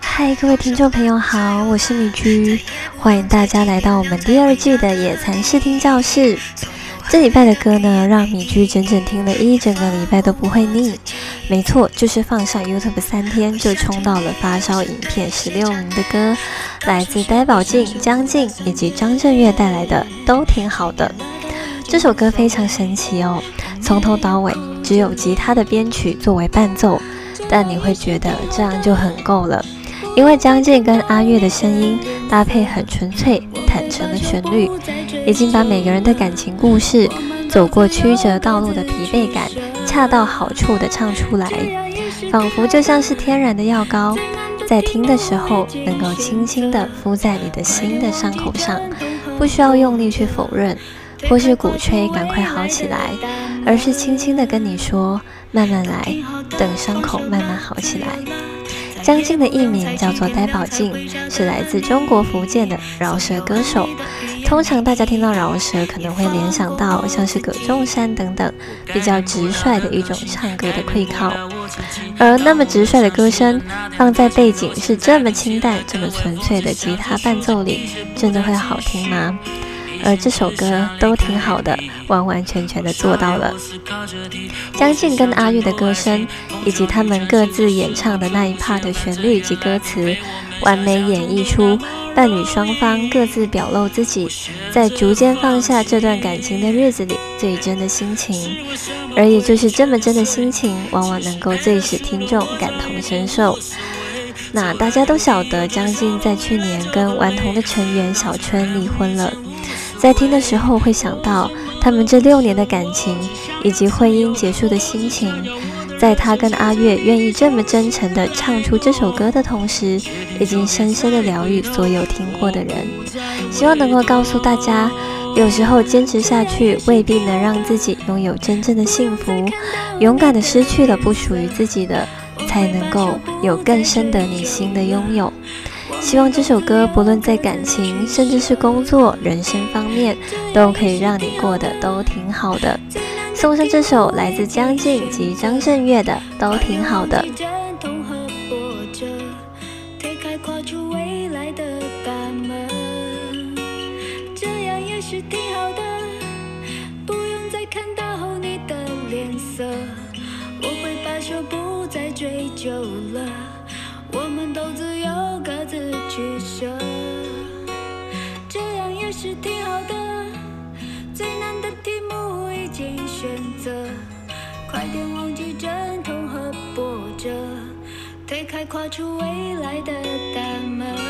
嗨，各位听众朋友好，我是米居，欢迎大家来到我们第二季的野餐视听教室。这礼拜的歌呢，让米居整整听了一整个礼拜都不会腻。没错，就是放上 YouTube 三天就冲到了发烧影片十六名的歌，来自呆宝静、江静以及张震岳带来的都挺好的。这首歌非常神奇哦，从头到尾只有吉他的编曲作为伴奏，但你会觉得这样就很够了。因为江静跟阿月的声音搭配很纯粹、坦诚的旋律，已经把每个人的感情故事、走过曲折道路的疲惫感，恰到好处的唱出来，仿佛就像是天然的药膏，在听的时候能够轻轻的敷在你的心的伤口上，不需要用力去否认，或是鼓吹赶快好起来，而是轻轻的跟你说慢慢来，等伤口慢慢好起来。江静的艺名叫做呆宝静，是来自中国福建的饶舌歌手。通常大家听到饶舌，可能会联想到像是葛仲山等等比较直率的一种唱歌的溃靠。而那么直率的歌声，放在背景是这么清淡、这么纯粹的吉他伴奏里，真的会好听吗？而这首歌都挺好的，完完全全的做到了。江静跟阿玉的歌声，以及他们各自演唱的那一 part 的旋律及歌词，完美演绎出伴侣双方各自表露自己在逐渐放下这段感情的日子里最真的心情。而也就是这么真的心情，往往能够最使听众感同身受。那大家都晓得，江静在去年跟顽童的成员小春离婚了。在听的时候，会想到他们这六年的感情，以及婚姻结束的心情。在他跟阿月愿意这么真诚地唱出这首歌的同时，已经深深地疗愈所有听过的人。希望能够告诉大家，有时候坚持下去未必能让自己拥有真正的幸福。勇敢地失去了不属于自己的，才能够有更深得你心的拥有。希望这首歌不论在感情，甚至是工作、人生方面，都可以让你过得都挺好的。送上这首来自江静及张震岳的《都挺好的》。我是挺好的。最难的题目已经选择，快点忘记阵痛和波折，推开跨出未来的大门。